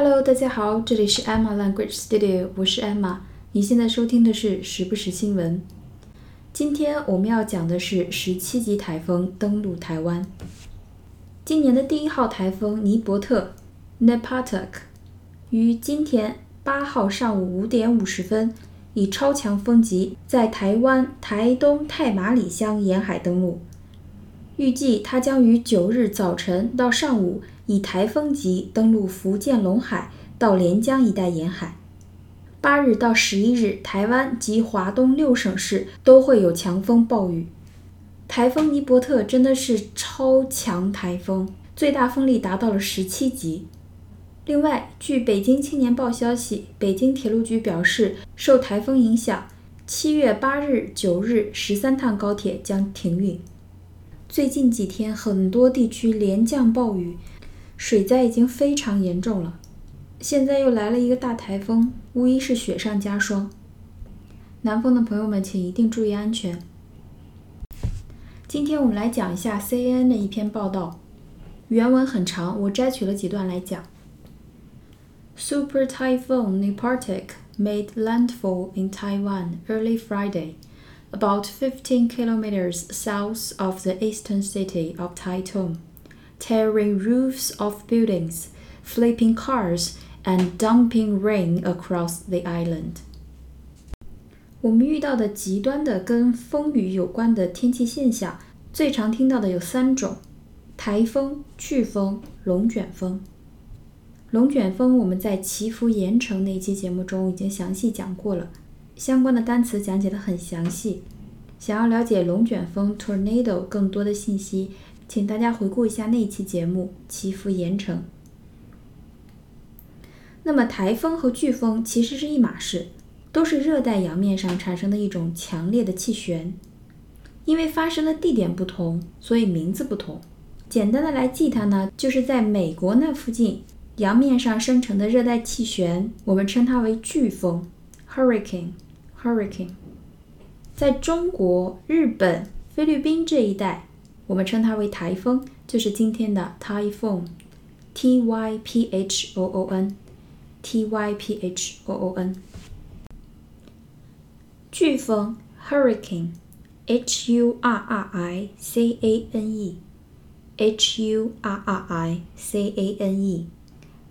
Hello，大家好，这里是 Emma Language Studio，我是 Emma。你现在收听的是时不时新闻。今天我们要讲的是十七级台风登陆台湾。今年的第一号台风尼伯特 （Nepatuk） 于今天八号上午五点五十分以超强风级在台湾台东太麻里乡沿海登陆。预计它将于九日早晨到上午以台风级登陆福建龙海到连江一带沿海。八日到十一日，台湾及华东六省市都会有强风暴雨。台风尼伯特真的是超强台风，最大风力达到了十七级。另外，据北京青年报消息，北京铁路局表示，受台风影响，七月八日、九日十三趟高铁将停运。最近几天，很多地区连降暴雨，水灾已经非常严重了。现在又来了一个大台风，无疑是雪上加霜。南方的朋友们，请一定注意安全。今天我们来讲一下 CNN 的一篇报道，原文很长，我摘取了几段来讲。Super Typhoon Nepartik made landfall in Taiwan early Friday. about 15 kilometers south of the eastern city of Taitung, tearing roofs off buildings, flipping cars, and dumping rain across the island. 我们遇到的极端的跟风雨有关的天气现象，最常听到的有三种：台风、飓风、龙卷风。龙卷风我们在祈福盐城那期节目中已经详细讲过了。相关的单词讲解的很详细。想要了解龙卷风 （tornado） 更多的信息，请大家回顾一下那一期节目《祈福盐城》。那么，台风和飓风其实是一码事，都是热带洋面上产生的一种强烈的气旋。因为发生的地点不同，所以名字不同。简单的来记它呢，就是在美国那附近洋面上生成的热带气旋，我们称它为飓风 （hurricane）。Hurricane，在中国、日本、菲律宾这一带，我们称它为台风，就是今天的 typhoon，T Y P H O O N，T Y P H O O N。飓风 Hurricane，H U R R I C A N E，H U R R I C A N E。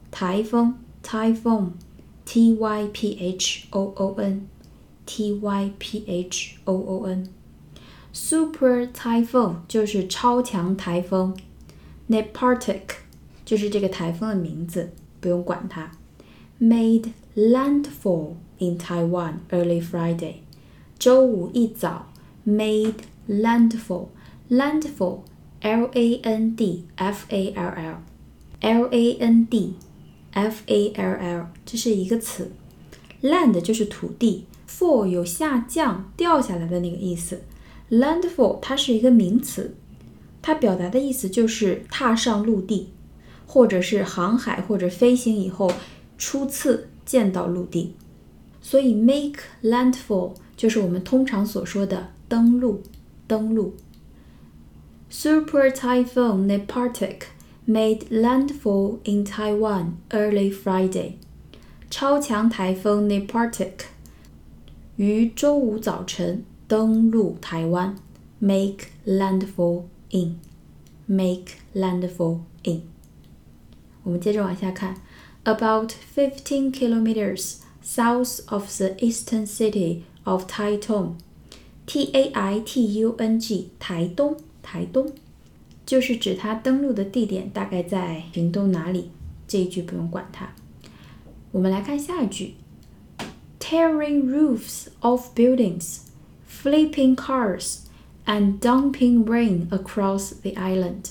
台风 typhoon，t y p h o o n，t y p h o o n Super Typhoon 就是超强台风，Nepartik 就是这个台风的名字，不用管它。Made landfall in Taiwan early Friday，周五一早，made landfall，landfall，L A N D F A L L，L A N D F A L L，这是一个词，land 就是土地。fall 有下降、掉下来的那个意思，landfall 它是一个名词，它表达的意思就是踏上陆地，或者是航海或者飞行以后初次见到陆地，所以 make landfall 就是我们通常所说的登陆。登陆。Super Typhoon Nepartik made landfall in Taiwan early Friday。超强台风 Nepartik。于周五早晨登陆台湾，make landfall in，make landfall in。我们接着往下看，about fifteen kilometers south of the eastern city of Taitung，T A I T U N G，台东，台东，就是指它登陆的地点大概在屏东哪里？这一句不用管它。我们来看下一句。tearing roofs of buildings, flipping cars, and dumping rain across the island。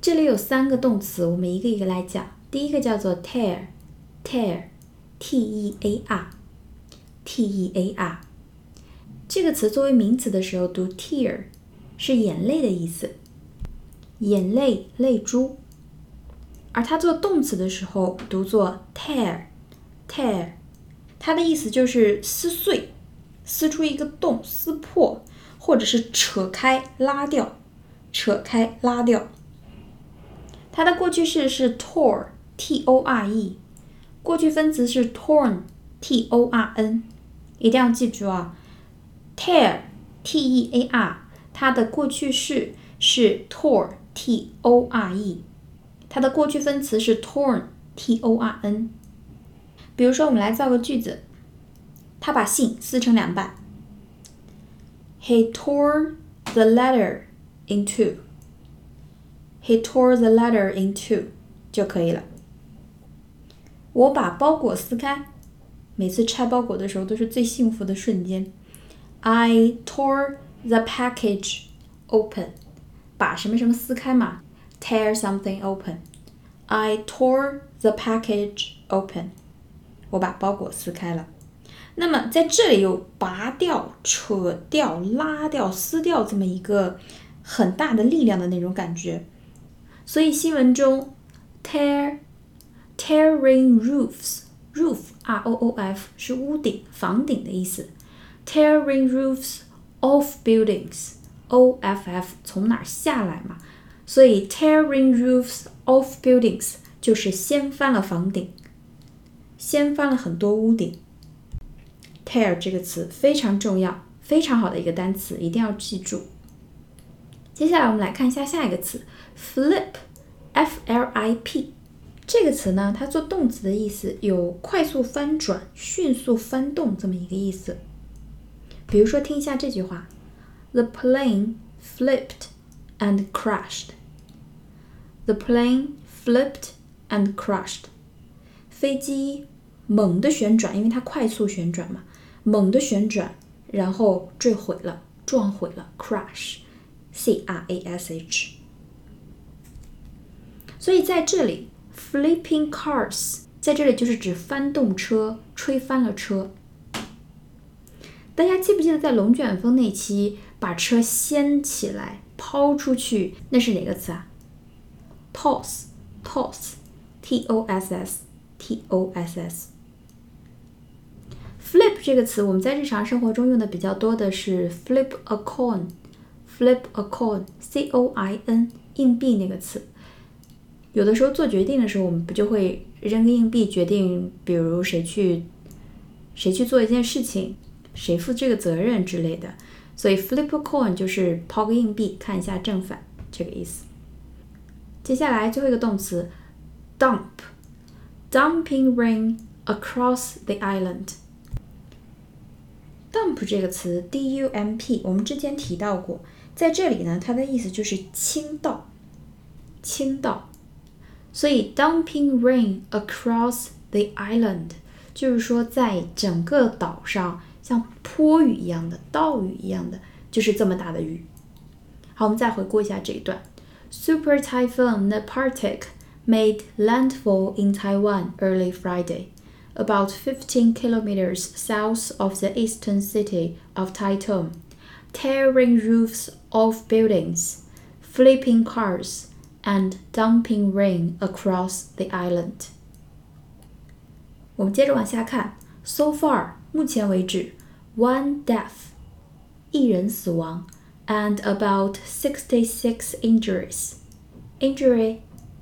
这里有三个动词，我们一个一个来讲。第一个叫做 tear，tear，t e a r，t e a r。这个词作为名词的时候读 tear，是眼泪的意思，眼泪、泪珠。而它做动词的时候读作 tear，tear。它的意思就是撕碎、 撕出一个洞、撕破，或者是扯开、拉掉、扯开、拉掉。它的过去式是 tore t o r e，过去分词是 torn，t o r n，一定要记住啊，tear，t e a r，它的过去式是 tore，t o r e，它的过去分词是 torn，t o r n。比如说，我们来造个句子，他把信撕成两半。He tore the letter in two. He tore the letter in two 就可以了。我把包裹撕开，每次拆包裹的时候都是最幸福的瞬间。I tore the package open，把什么什么撕开嘛，tear something open。I tore the package open，我把包裹撕开了。那么在这里有拔掉、扯掉、拉掉、撕掉这么一个很大的力量的那种感觉，所以新闻中 tear tearing roofs roof r o o f 是屋顶、房顶的意思，tearing roofs off buildings o f f 从哪儿下来嘛，所以 tearing roofs off buildings 就是掀翻了房顶，掀翻了很多屋顶。Tear 这个词非常重要，非常好的一个单词，一定要记住。接下来我们来看一下下一个词，flip，f l i p，这个词呢，它做动词的意思有快速翻转、迅速翻动这么一个意思。比如说，听一下这句话：The plane flipped and crashed. The plane flipped and crashed. 飞机猛地旋转，因为它快速旋转嘛。猛地旋转，然后坠毁了，撞毁了，crash，c r a s h。所以在这里，flipping cars 在这里就是指翻动车，吹翻了车。大家记不记得在龙卷风那期把车掀起来抛出去，那是哪个词啊？toss，toss，t o s s，t o s s。Flip 这个词，我们在日常生活中用的比较多的是 flip a coin，flip a coin，c o i n，硬币那个词。有的时候做决定的时候，我们不就会扔个硬币决定，比如谁去谁去做一件事情，谁负这个责任之类的。所以 flip a coin 就是抛个硬币，看一下正反这个意思。接下来最后一个动词 dump，dumping rain across the island。Dump 这个词，d u m p，我们之前提到过，在这里呢，它的意思就是倾倒，倾倒。所以 dumping rain across the island，就是说在整个岛上像泼雨一样的、倒雨一样的，就是这么大的雨。好，我们再回顾一下这一段：Super Typhoon Nepartik made landfall in Taiwan early Friday. about 15 kilometers south of the eastern city of Taitung, tearing roofs off buildings, flipping cars, and dumping rain across the island. 我们接着往下看，so far 目前为止，one death 一人死亡，and about sixty six injuries. Injury,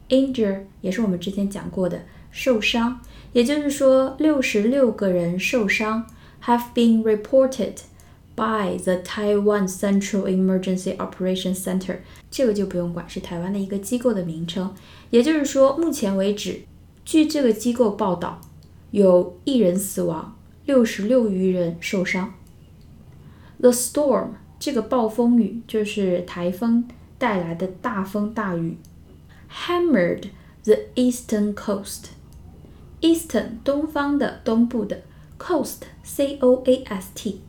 injure 也是我们之前讲过的受伤。 也就是说，六十六个人受伤，have been reported by the Taiwan Central Emergency Operation Center。这个就不用管，是台湾的一个机构的名称。也就是说，目前为止，据这个机构报道，有一人死亡，六十六余人受伤。The storm，这个暴风雨就是台风带来的大风大雨，hammered the eastern coast。 Eastern 东方的东部的 coast c o a s t，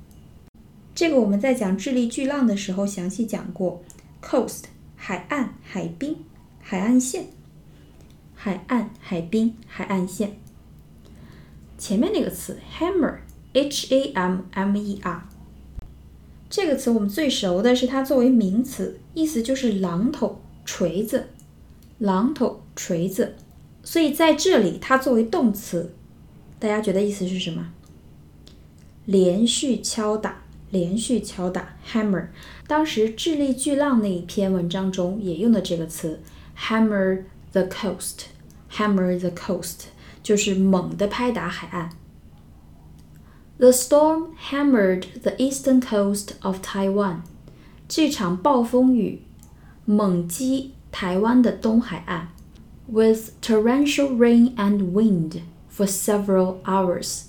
这个我们在讲智利巨浪的时候详细讲过。coast 海岸海滨海岸线，海岸海滨海岸线。前面那个词 hammer h a m m e r，这个词我们最熟的是它作为名词，意思就是榔头锤子，榔头锤子。所以在这里，它作为动词，大家觉得意思是什么？连续敲打，连续敲打，hammer。当时智利巨浪那一篇文章中也用的这个词，hammer the coast。hammer the coast，就是猛地拍打海岸。The storm hammered the eastern coast of Taiwan。这场暴风雨猛击台湾的东海岸 ，with torrential rain and wind for several hours。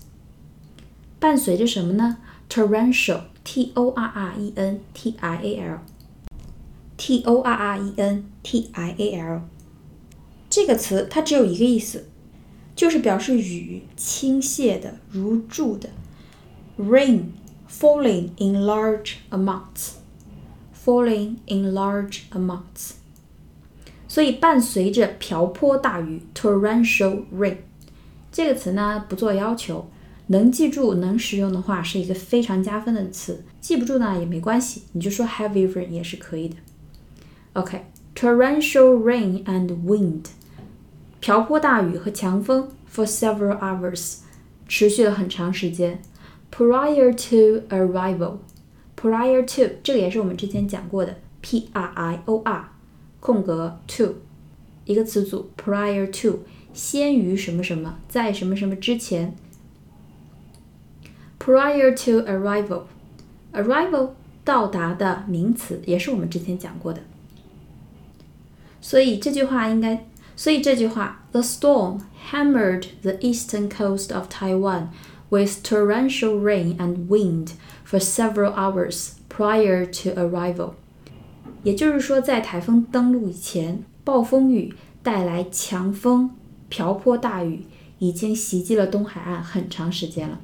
伴随着什么呢？torrential，t o r r e n t i a l，t o r r e n t i a l。这个词它只有一个意思，就是表示雨倾泻的、如注的。Rain falling in large amounts。falling in large amounts。 所以伴随着瓢泼大雨 （torrential rain） 这个词呢，不做要求，能记住、能使用的话，是一个非常加分的词。记不住呢也没关系，你就说 heavy rain 也是可以的。OK，torrential rain and wind，瓢泼大雨和强风 for several hours，持续了很长时间。Prior to arrival。Prior to 这个也是我们之前讲过的，P R I O R 空格 to 一个词组，Prior to 先于什么什么，在什么什么之前。Prior to arrival，arrival 到达的名词，也是我们之前讲过的。所以这句话应该，所以这句话，The storm hammered the eastern coast of Taiwan with torrential rain and wind。for several hours prior to arrival， 也就是说，在台风登陆以前，暴风雨带来强风、瓢泼大雨，已经袭击了东海岸很长时间了。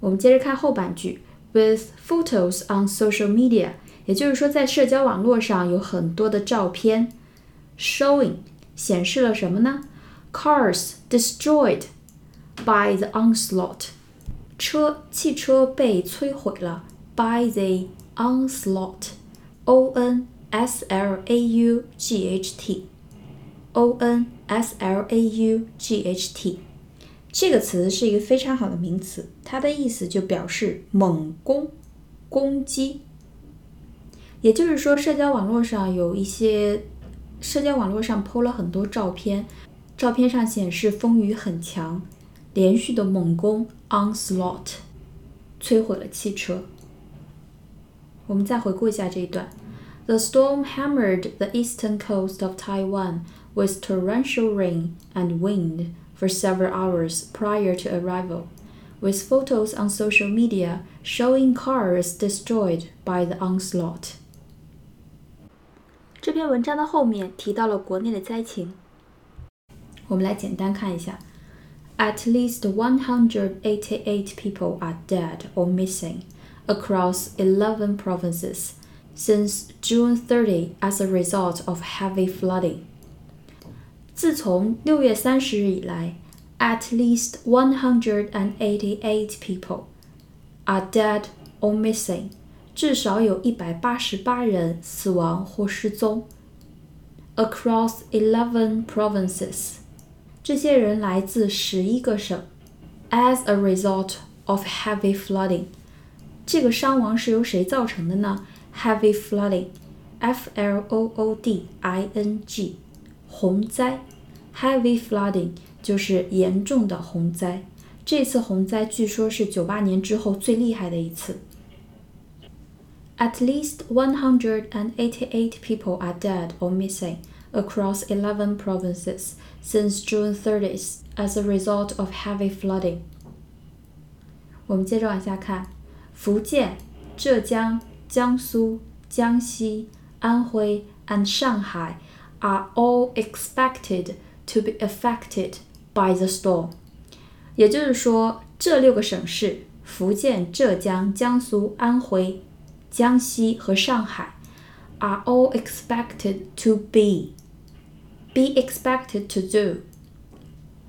我们接着看后半句，with photos on social media，也就是说，在社交网络上有很多的照片，showing 显示了什么呢？Cars destroyed by the onslaught。车汽车被摧毁了，by the onslaught Onslaught。Onslaught 这个词是一个非常好的名词，它的意思就表示猛攻、攻击。也就是说，社交网络上有一些，社交网络上 PO 了很多照片，照片上显示风雨很强。连续的猛攻 onslaught 摧毁了汽车。我们再回顾一下这一段：The storm hammered the eastern coast of Taiwan with torrential rain and wind for several hours prior to arrival, with photos on social media showing cars destroyed by the onslaught. 这篇文章的后面提到了国内的灾情，我们来简单看一下。At least 188 people are dead or missing across 11 provinces since June 30 as a result of heavy flooding. 自从六月三十日以来，at least 188 people are dead or missing，至少有一百八十八人死亡或失踪。Across 11 provinces。这些人来自十一个省。As a result of heavy flooding， 这个伤亡是由谁造成的呢？Heavy flooding，F L O O D I N G，洪灾。Heavy flooding 就是严重的洪灾。这次洪灾据说是九八年之后最厉害的一次。At least 188 people are dead or missing across 11 provinces since June 30th as a result of heavy flooding. 我们接着往下看， 福建、浙江、江苏、江西、安徽 and 上海 are all expected to be affected by the storm。也就是说，这六个省市——福建、浙江、江苏、安徽、江西和上海 are all expected to be be expected to do，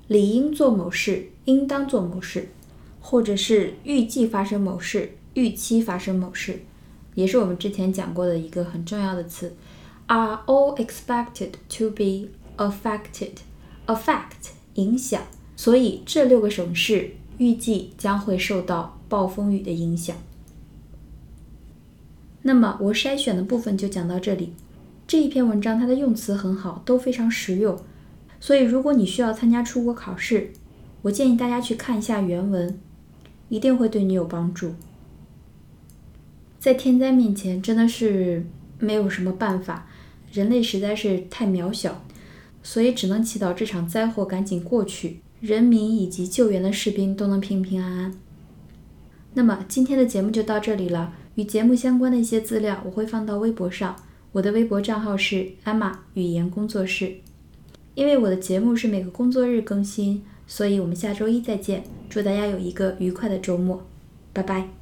理应做某事，应当做某事，或者是预计发生某事，预期发生某事，也是我们之前讲过的一个很重要的词。Are all expected to be affected？affect 影响，所以这六个省市预计将会受到暴风雨的影响。那么我筛选的部分就讲到这里。这一篇文章它的用词很好，都非常实用。所以如果你需要参加出国考试，我建议大家去看一下原文，一定会对你有帮助。在天灾面前，真的是没有什么办法，人类实在是太渺小，所以只能祈祷这场灾祸赶紧过去，人民以及救援的士兵都能平平安安。那么今天的节目就到这里了，与节目相关的一些资料我会放到微博上，我的微博账号是 Emma 语言工作室。因为我的节目是每个工作日更新，所以我们下周一再见。祝大家有一个愉快的周末，拜拜。